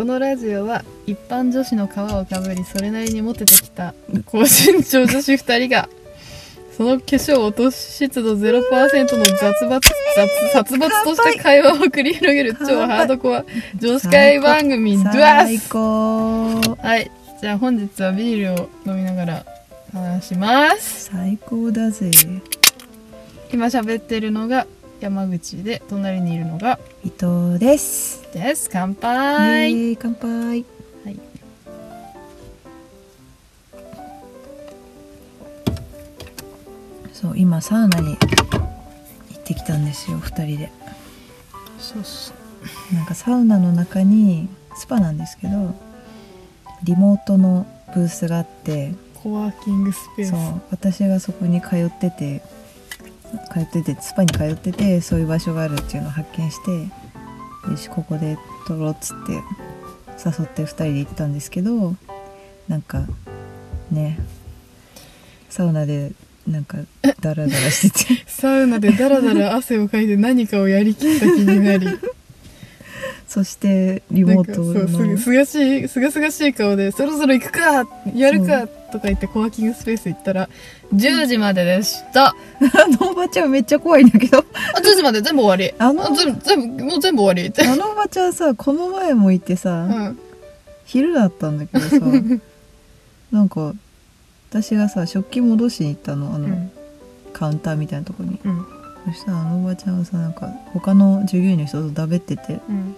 このラジオは一般女子の皮をかぶりそれなりにモテてきた高身長女子2人がその化粧落とし湿度0%の雑抜雑殺伐とした会話を繰り広げる超ハードコア女子会番組ドゥア最ス。高はいじゃあ本日はビールを飲みながら話します。最高だぜ。今喋ってるのが山口で隣にいるのが伊藤です。です。乾は杯い乾杯。はい。そう今サウナに行ってきたんですよ二人で。そうそうなんかサウナの中にスパなんですけどリモートのブースがあってコワーキングスペース。そう私がそこに通ってて通っててスパに通っててそういう場所があるっていうのを発見してよしここで撮ろうっつって誘って2人で行ったんですけどなんかね。サウナでなんかダラダラしてて。サウナでダラダラ汗をかいて何かをやりきった気になり。そしてリモートの。すすがしいすがすがしい顔で「そろそろ行くかやるか」とか言ってコワーキングスペース行ったら10時まででした。あのおばちゃんめっちゃ怖いんだけど。あ10時まで全部終わり。あの全部全部もう全部終わり。ってあのおばちゃんさこの前もいてさ、うん。昼だったんだけどさ なんか私がさ食器戻しに行ったのあの、うん。カウンターみたいなとこに。うん。そしたらあのおばちゃんがさなんか他の従業員の人とだべっててうん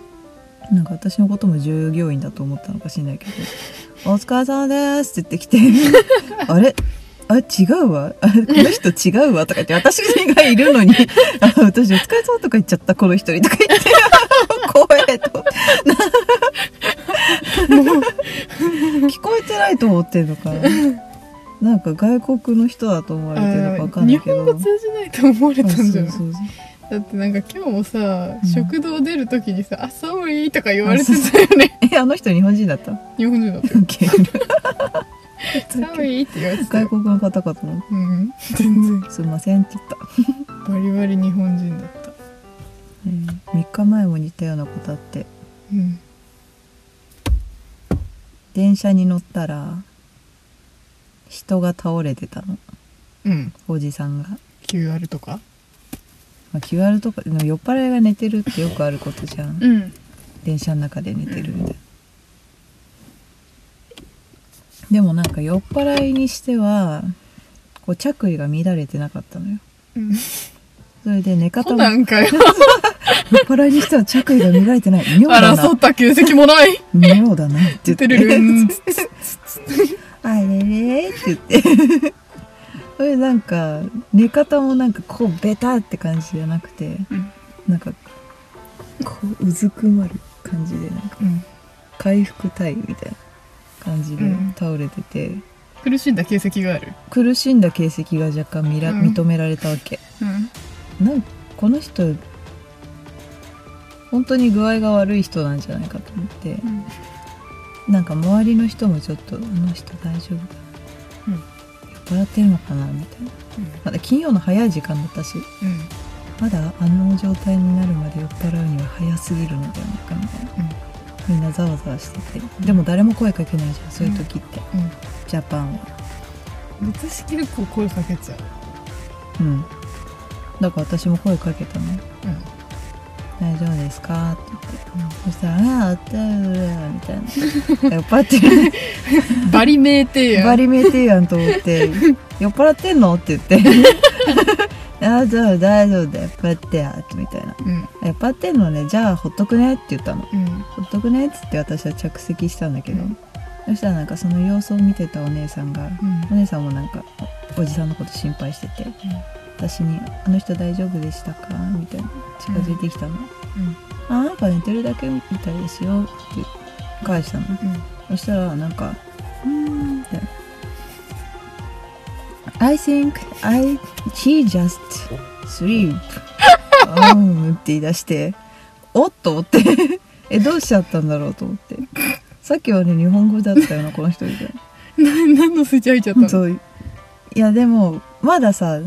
なんか私のことも従業員だと思ったのかしんないけど「お疲れ様です」って言ってきて「あれ？あ違うわ？あこの人違うわ」とか言って私がいるのに「あ私お疲れ様」とか言っちゃったこの人にとか言って。怖えと。聞こえてないと思ってんのかな？なんか外国の人だと思われてるのかわかんないけど。日本語通じないと思われたんじゃない？そうそうそうだってなんか今日もさ、うん。食堂出る時にさ「あ寒い」とか言われてたよね。えあの人日本人だった？日本人だった 寒いって言われてたよ。外国の方かと思っうん。全然。てすいませんって言った、バリバリ日本人だった。うん、3日前も似たようなことあって。うん。電車に乗ったら人が倒れてたの。うん。おじさんが、QR とか？まあ、QR とかでも酔っ払いが寝てるってよくあることじゃん。うん。電車の中で寝てるみたいな。でもなんか酔っ払いにしてはこう着衣が乱れてなかったのよ。うん。それで寝方コも 酔っ払いにしては着衣が乱れてない。妙だな。争った形跡もない。妙だなって言って。てるるん。あれれって言ってそれなんか寝方もなんかこうベタって感じじゃなくてうん。なんかこううずくまる感じでなんかうん。回復タイムみたいな感じでうん。倒れてて、苦しんだ形跡がある？苦しんだ形跡が若干見ら、うん。認められたわけ。うん。なんこの人本当に具合が悪い人なんじゃないかと思って。うん。なんか周りの人もちょっと「あの人大丈夫かな、うん酔っ払ってるのかな?」みたいな。まだ金曜の早い時間だったし。うん。まだあの状態になるまで酔っ払うには早すぎるのではないかみたいな。うん。みんなざわざわしてて。でも誰も声かけないじゃん。そういう時って、うん。ジャパンは。私結構声かけちゃう。うん。だから私も声かけたの。うん大丈夫ですか?」って。言って、そしたら「あああったよ」みたいな。酔っ払ってる。バリ名店やん。バリメーテやんと思って「酔っ払ってんの?」って言って「大丈夫大丈夫だ酔っ払ってや」ってみたいな。うん「酔っ払ってんのねじゃあほっとくね」って言ったの。うん「ほっとくね」っつって私は着席したんだけど、うん。そしたらなんかその様子を見てたお姉さんがうん。お姉さんもなんかおおじさんのこと心配してて私に「あの人大丈夫でしたか?」みたいな近づいてきたの。うん「あなんか寝てるだけみたいですよ」って返したの。そしたらなんか「うーん」みたいな「I think I he just sleep」うんって言い出しておっと思って。えどうしちゃったんだろうと思って。さっきはね日本語だったよなこの人みたいな。な何のスイッチ入っちゃったの？そういやでもまださ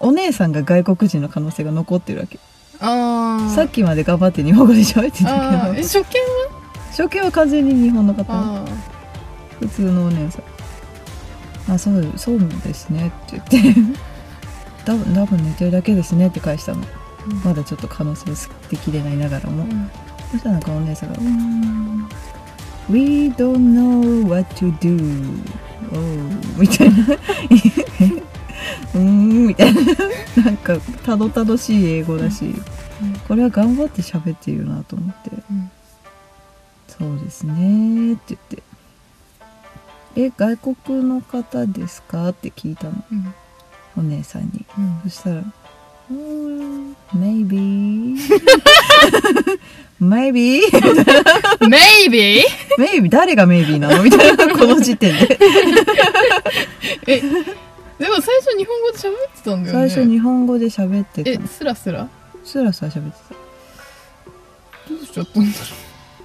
お姉さんが外国人の可能性が残ってるわけ。ああさっきまで頑張って日本語で喋ってたけど。初見は？初初見は完全に日本の方。あ普通のお姉さん。あそうそうですねって言って。多分多分寝てるだけですねって返したの。うん。まだちょっと可能性を捨てきれないながらも、あうん。そしたらなんかお姉さんが「うーん。We don't know what to do」おーみたいなうーんみたいな。なんかたどたどしい英語だし、これは頑張って喋っているなと思って。うん「そうですね」って言って「え外国の方ですか?」って聞いたの。うん。お姉さんに。うん。そしたら「うーん maybe maybe Maybe? maybe 誰が maybe なの?」みたいなこの時点で。え、でも最初日本語で喋ってたんだよね。最初日本語で喋ってえた、スラスラ？スラスラ喋ってどうしちゃったんだろ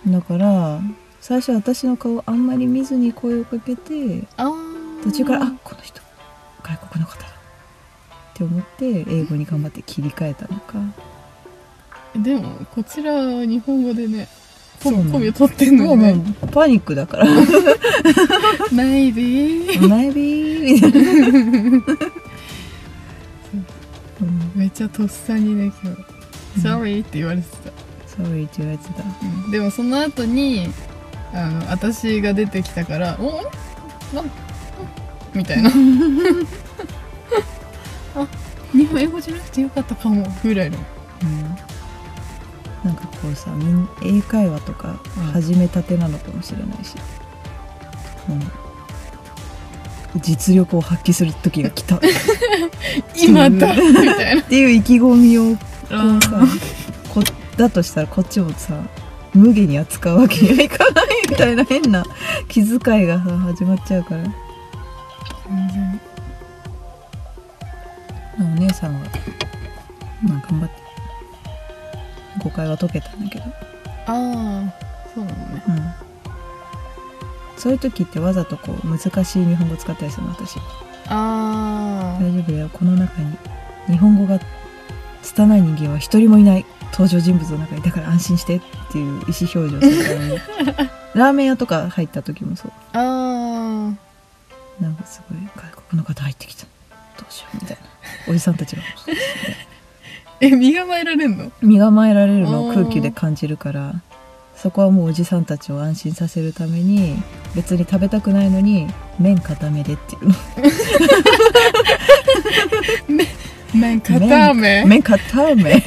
う。ただから最初私の顔あんまり見ずに声をかけてあ途中から「あこの人外国の方だ」って思って英語に頑張って切り替えたのか。でも、こちらは日本語でね、そうなのコミを取ってんのね。もうパニックだから Maybe? maybe みたいな、う んめっちゃとっさにね、今日、Sorry って言われてた。sorry って言われてたうんでもその後に、あの、私が出てきたから、おなんみたいな。あ、日本英語じゃなくてよかったかも、ぐらいの。うんなんかこうさ英会話とかうん。始めたてなのかもしれないし、うん。実力を発揮する時が来た。っ 今だ。みたいな。ていう意気込みをこあうさこだとしたらこっちもさ無下に扱うわけにはいかないみたいな変な気遣いがさ始まっちゃうから。お姉さんはまあ頑張って誤解は解けたんだけど。ああ、そうなのね。うん。そういう時ってわざとこう難しい日本語使ったりするの私。あ大丈夫だよ。この中に日本語が拙い人間は一人もいない登場人物の中にだから安心してっていう意思表示をするために。ラーメン屋とか入った時もそう。あ、あなんかすごい外国の方入ってきた。どうしようみたいな。おじさんたちが。あ。え、身構えられんの？身構えられるのを空気で感じるから。そこはもうおじさんたちを安心させるために別に食べたくないのに麺固めでっていう。の 麺固め？麺固め。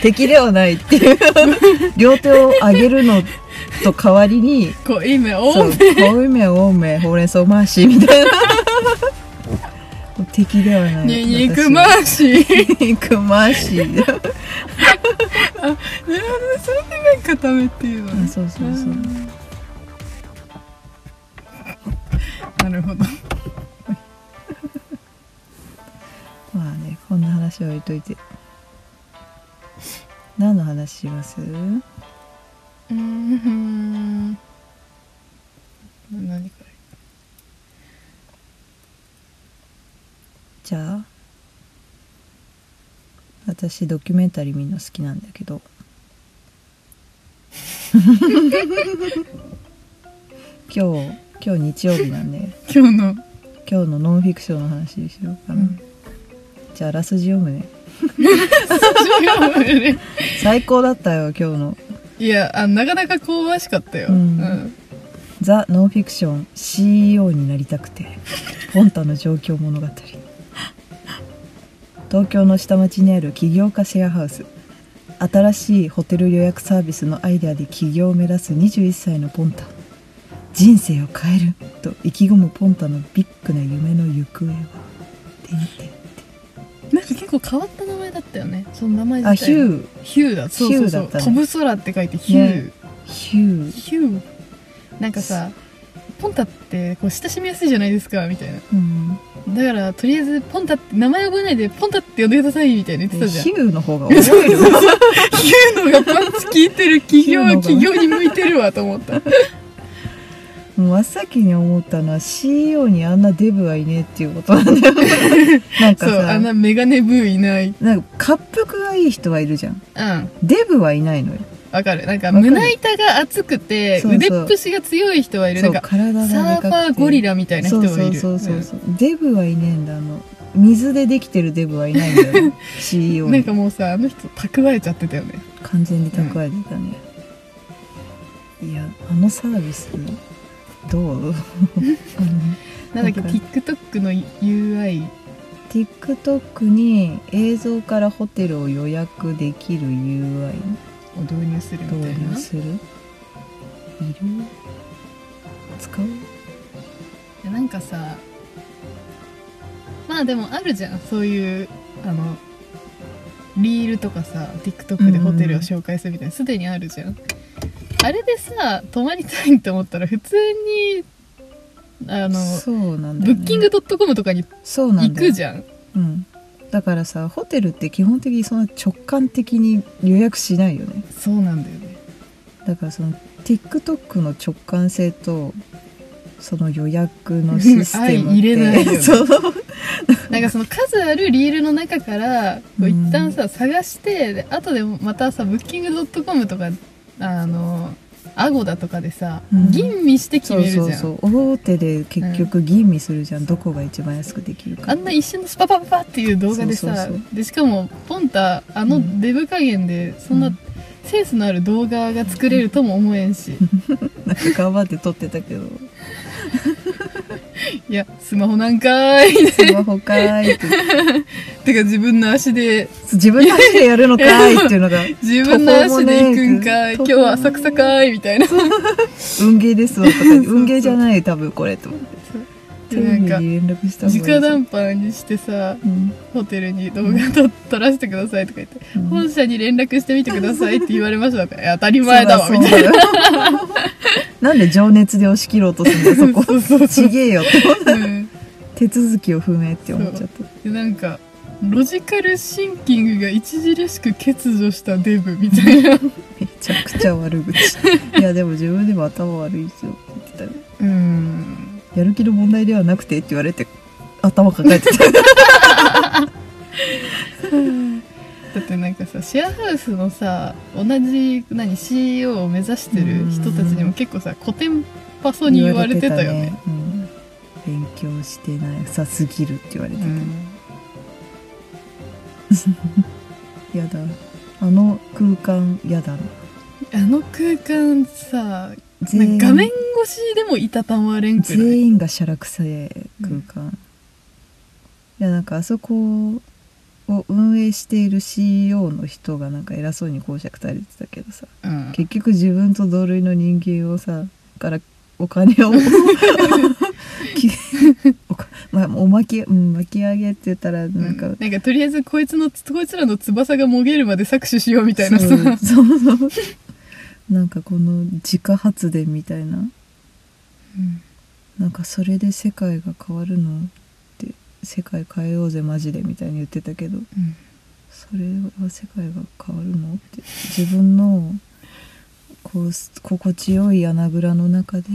敵ではないっていう。両手を上げるのと代わりにこう、今、おそうう多いめ多めほうれん草回しみたいな敵ではない。に肉回し。肉回しなるほどね、それで麺固めっていうのね。あそうそうそう。うんなるほど。まあねこんな話は置いといて。何の話します？うーん。何これ。じゃあ私ドキュメンタリー見るの好きなんだけど。今日今日日曜日なんで。今日の。今日のノンフィクションの話にしようかな、うん。じゃああらすじ読むね。い最高だったよ今日の。や、あ、なかなか香ばしかったよ。うん。ザ・ノンフィクション CEO になりたくて。ポンタの状況物語東京の下町にある起業家シェアハウス新しいホテル予約サービスのアイデアで起業を目指す21歳のポンタ人生を変えると意気込むポンタのビッグな夢の行方はてんてんなんか結構変わった名前だったよね。その名前自あ体。ヒューヒューだ。そうそうそう。ね飛ぶ空って書いてヒュー。ねヒューヒュー。なんかさ、ポンタってこう親しみやすいじゃないですか、みたいな。うんだから、とりあえず、ポンタって、名前覚えないで、ポンタって呼んでください、みたいな言ってたじゃん。ヒヒューの方が覚えるューのがパンチ効いてる、企業企業に向いてるわ、と思った。もう真っ先に思ったのは CEO にあんなデブはいねえっていうことなんだよなんかそう、あさんなメガネブーいない。なんか滑腹がいい人はいるじゃんうん。デブはいないのよわかる。なんか胸板が厚くて腕っぷしが強い人はいる。そうんなか体がサーファーゴリラみたいな人がいる。そうそうそうデブはいねえんだあの。水でできてるデブはいないんだよ ね CEO なんかもうさあの人蓄えちゃってたよね。完全に蓄えてたね、いやあのサービスどう？なんだっけ TikTok の UI TikTok に映像からホテルを予約できる UI を導入するみたい導な入する？いる使う？なんかさまあでもあるじゃん。そういうあのリールとかさ TikTok でホテルを紹介するみたいな。すでにあるじゃん。あれでさ泊まりたいって思ったら普通にあのそうなんだよ、ね、ブッキングドットコムとかに行くじゃん。うんだからさホテルって基本的にそんな直感的に予約しないよね。そうなんだよね。だからその TikTok の直感性とその予約のシステム 入れないよね。そう。なんかその数あるリールの中からこううん。一旦さ探してで後でまたさブッキングドットコムとかあのアゴダとかでさ、うん。吟味して決そうめるじゃん。そうそう大手で結局吟味するじゃん、どこが一番安くできるかあんな一瞬のスパパパパっていう動画でさでしかもポンタあのデブ加減でそんなうん。センスのある動画が作れるとも思えんし、なんか頑張って撮ってたけど いやスマホなんかーい。スマホかーいって。てか自分の足で。自分の足でやるのかーいっていうのが 自分の足で行くんかい。今日は浅草かーいみたいな運ゲーですわとか運ゲーじゃない多分これと思って。でなんか直談判にしてさうん。ホテルに動画撮撮らせてくださいとか言って、うん。本社に連絡してみてくださいって言われました。から当たり前だわみたいななんで情熱で押し切ろうとするんだよそこ そうそう。ちげえよって。うん手続きを不明って思っちゃったでなんかロジカルシンキングが著しく欠如したデブみたいな。めちゃくちゃ悪口。いやでも自分でも頭悪いですよって言ってたねうん。やる気の問題ではなくてって言われて頭抱えてた だってなんかさシェアハウスのさ同じ何 CEO を目指してる人たちにも結構さ古典パソに言われてたよね。うん、勉強してないさすぎるって言われてた、うん。やだ。あの空間やだな。あの空間さ画面越しでもいたたまれんくらい？全員がしゃらくさえ空間、いやなんかあそこを運営している CEO の人がなんか偉そうに講釈垂れてたけどさうん。結局自分と同類の人間をさからお金を まあ、おまき、うん、巻き上げって言ったらなんか、うんなんかとりあえずこいつのこいつらの翼がもげるまで搾取しようみたいな。さそうそうそう。なんかこの自家発電みたいな。うん。なんかそれで世界が変わるの？世界変えようぜマジでみたいに言ってたけどうん。それは世界が変わるの？って。自分のこう心地よい穴蔵の中で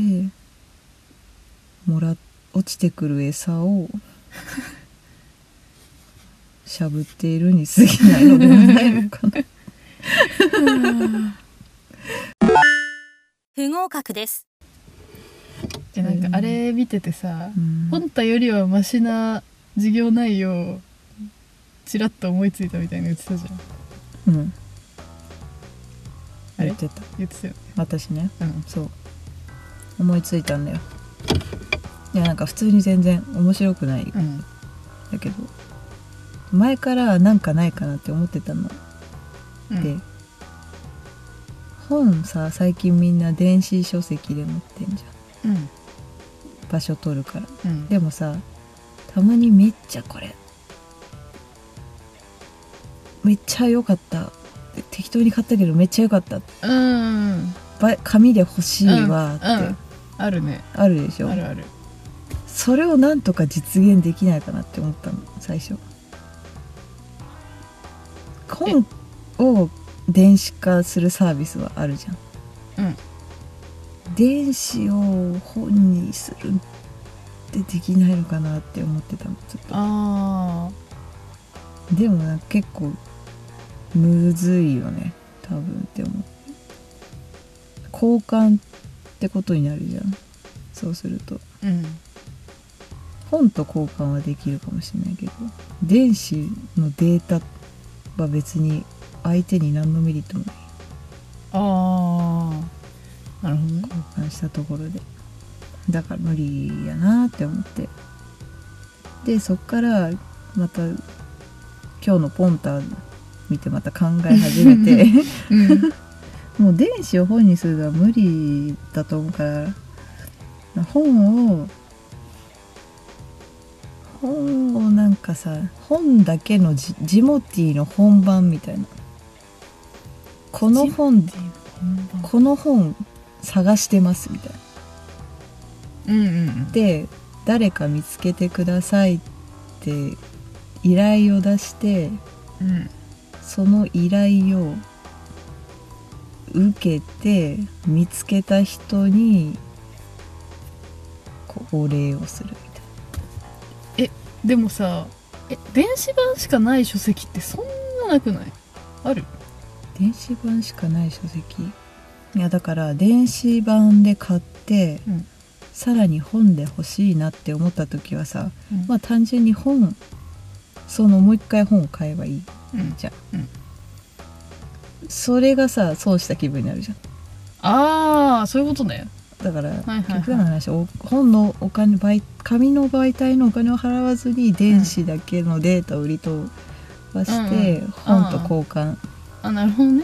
もら落ちてくる餌を しゃぶっているに過ぎないのではないのかな。不合格です。でなんかあれ見ててさうん。本体よりはマシな事業内容をちらっと思いついたみたいな言ってたじゃん。うん。あれ？言ってた。言ってたよね。私ね？うん。そう。思いついたんだよ。いやなんか普通に全然面白くない。うん。だけど前からなんかないかなって思ってたの。うん。で、本さ最近みんな電子書籍で持ってんじゃん。うん。場所取るから。うん。でもさたまにめっちゃこれ。めっちゃ良かった。適当に買ったけどめっちゃ良かった。うんば紙で欲しいわって、うん。あるね。あるでしょ？あるある。それをなんとか実現できないかなって思ったの。最初。本を電子化するサービスはあるじゃん。うん。電子を本にするってできないのかなって思ってたのずっと。あでもな結構むずいよね多分って思う。交換ってことになるじゃん。そうすると。うん。本と交換はできるかもしれないけど電子のデータは別に相手に何のメリットもない。ああなるほどね。交換したところでだから無理やなって思って。でそっからまた今日のポンタ見てまた考え始めて。うん。もう電子を本にするのは無理だと思うから。本を本をなんかさ本だけのジジモティーの本番みたいな。この本この本探してますみたいなうんうんで誰か見つけてくださいって依頼を出してうん。その依頼を受けて見つけた人にお礼をするみたいでもさえ電子版しかない書籍ってそんななくない？ある？な電子版しかない書籍。いやだから電子版で買って、うんさらに本で欲しいなって思った時はさうん。まあ単純に本そのもう一回本を買えばいい。うん。じゃん、うん。それがさ損した気分になるじゃん。ああそういうことね。だから、はいはい結局の話お本のお金媒紙の媒体のお金を払わずに電子だけのデータを売り飛ばして、うんうん。本と交換あなるほどね。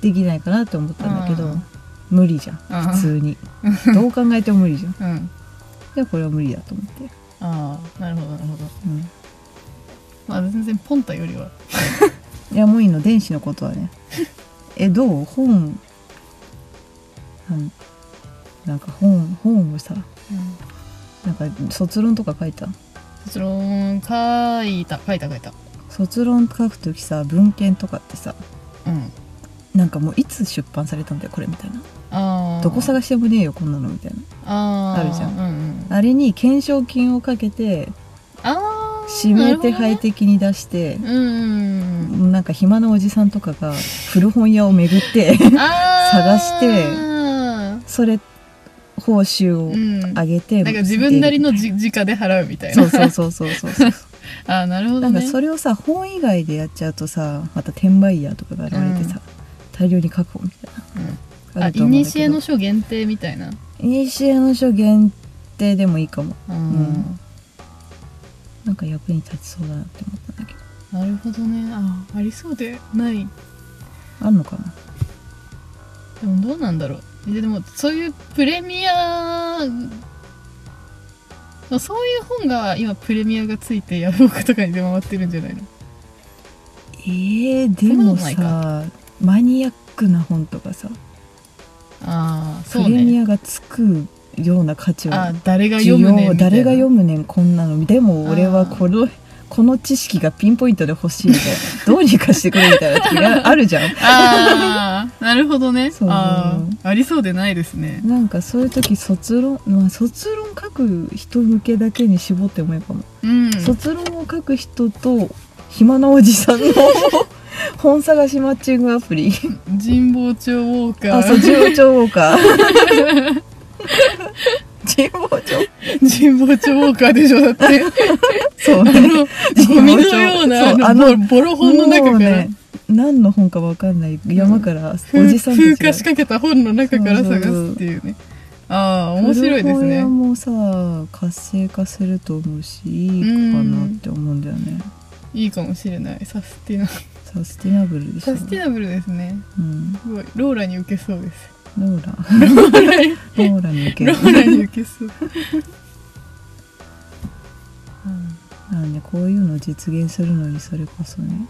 できないかなって思ったんだけど、うん無理じゃんうん。普通に。どう考えても無理じゃん。うん。でこれは無理だと思って、ああなるほどなるほど。うん、まあ全然ポンタよりは。いやもういいの。電子のことはね。えどう？本。なんなんか本本をさなんか卒論とか書いた？卒論書いた書いた書いた。卒論書くときさ文献とかってさうんなんかもういつ出版されたんだよこれみたいな。ああどこ探してもねえよこんなのみたいあー。あるじゃん。うんうん。なあれに懸賞金をかけてああ指名手配的に出して、うんうんうん。なんか暇なおじさんとかが古本屋を巡って 探してそれ報酬をうん。上げて、なんか自分なりのじ時価で払うみたいな。そうそうそうそうそう ああなるほなんかどねそれをさ本以外でやっちゃうとさまた転売ヤーとかが現れてさ、大量に確保みたいな、うんいだけど。にしえの書限定みたいな。イシエの書限定でもいいかも。うん。なんか役に立ちそうだなって思ったんだけど。なるほどね。あありそうでない。あんのかな？でもどうなんだろう。ででもそういうプレミアそういう本が今プレミアがついてヤフオクとかに出回ってるんじゃないの？えー、でもさマニアックな本とかさ、ああプそうね。レミアがつくような価値はあ誰が需読むねん要みたいな。誰が読むねんこんなの。でも俺はこのこの知識がピンポイントで欲しいみたいな。どうにかしてくれみたいな時があるじゃん。ああなるほどね。そう。あーありそうでないですね。なんかそういう時卒論まあ卒論書く人向けだけに絞ってもいいかも、うん。卒論を書く人と暇なおじさんの本探しマッチングアプリ。神保町ウォーカあそうー神保町ウォーカー。神保町？神保町ウォーカーでしょだって。そうあねのゴミのようなあのボロ本の中から。ね何の本かわかんない山からお風じさんたちが。風化しかけた本の中から探すっていうね。ああ面白いです古本屋ねもさ活性化すると思うしいいかなって思うんだよね。いいかもしれない。サスティナサスティナブルでしょサスティナブルですね。うん。すごい。ローラに受けそうです。ローラ。ローラに。ローラに受ける。ローラに受けそう。なんでこういうのを実現するのにそれこそね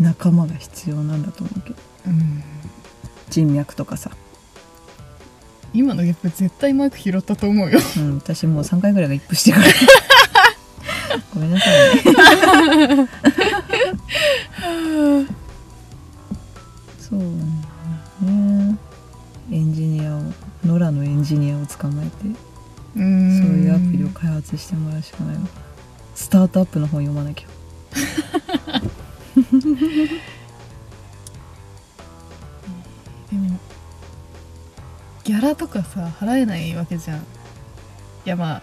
仲間が必要なんだと思うけど。うん。人脈とかさ、今のゲップ絶対マイク拾ったと思うよ。うん、私もう3回ぐらいが一歩してからごめんなさいね。そうね。エンジニアを野良のエンジニアを捕まえてうそういうアプリを開発してもらうしかない。わスタートアップの本読まなきゃ。ラとかさ払えないわけじゃん。いやま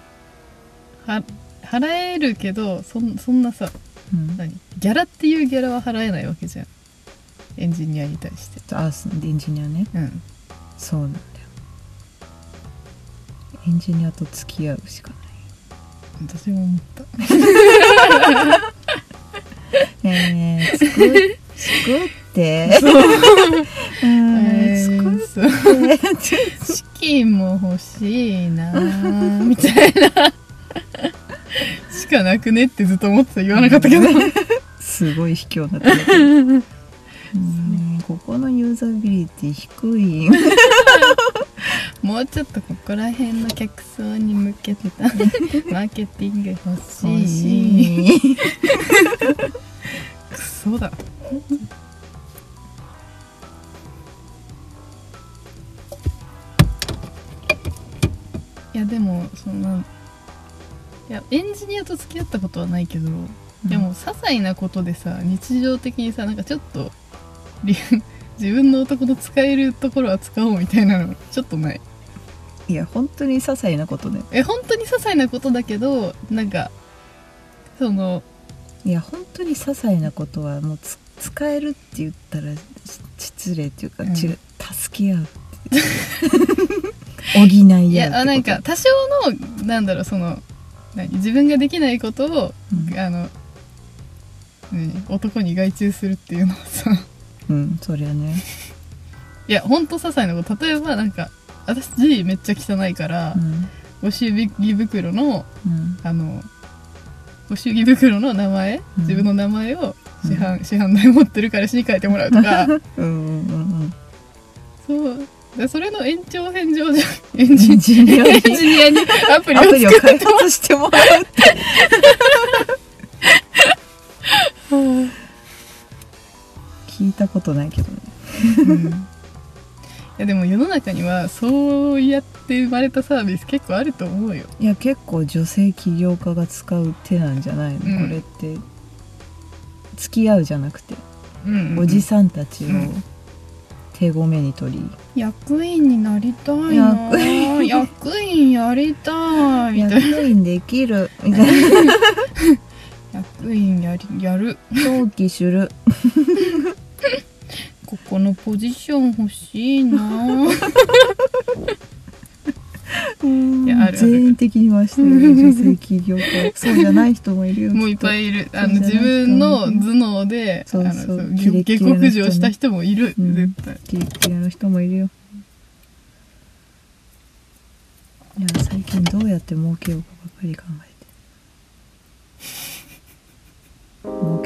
あは払えるけどそんそんなさうん。何？ギャラっていうギャラは払えないわけじゃん。エンジニアに対して。あエンジニアね。うん。そうなんだよ。エンジニアと付き合うしかない。私も思った。ねえ作作って。う。んえ作ーそう。って資金も欲しいなーみたいな。しかなくねってずっと思ってた言わなかったけど。すごい卑怯な手うん。ここのユーザビリティ低い。もうちょっとここら辺の客層に向けてた。マーケティング欲し欲いしい。クソだ。いやでもそのいやエンジニアと付き合ったことはないけど、でも些細なことでさ日常的にさなんかちょっとり 自分の男の使えるところは使おうみたいなのちょっとない？いや本当に些細なことね。え本当に些細なことだけどなんかそのいや本当に些細なことはもうつ使えるって言ったらし失礼っていうか、うん。助け合う 補い合ういやあなんか多少のなんだろうその何自分ができないことを、うん。あの何男に外注するっていうのはさ。うんそりゃね。いやほんと些細なこと。例えばなんか私字めっちゃ汚いからう、ん。ご祝儀袋のうん。あのご祝儀袋の名前、うん。自分の名前を市販,、市販代持ってる彼氏に書いてもらうとか。うんうんうん。そうでそれの延長線上じゃんエンエジニアに。エンジニアにアプリを開発してもらうって。聞いたことないけどね。うん。いやでも世の中にはそうやって生まれたサービス結構あると思うよ。いや結構女性起業家が使う手なんじゃないの、うん。これって付き合うじゃなくて、うんうんうん。おじさんたちをうん手ごめに取り、役員になりたいな。役員。やりたい。みたいな役員できる。みたいな役員やりやる。登記する。ここのポジション欲しいな 全員的にはしてる女性起業家。そうじゃない人もいるよ もういっぱいいる。あの自分の頭脳で下克上した人もいる、うん、絶対。キレキレの人もいるよ。いや最近どうやって儲けようかばっかり考えて。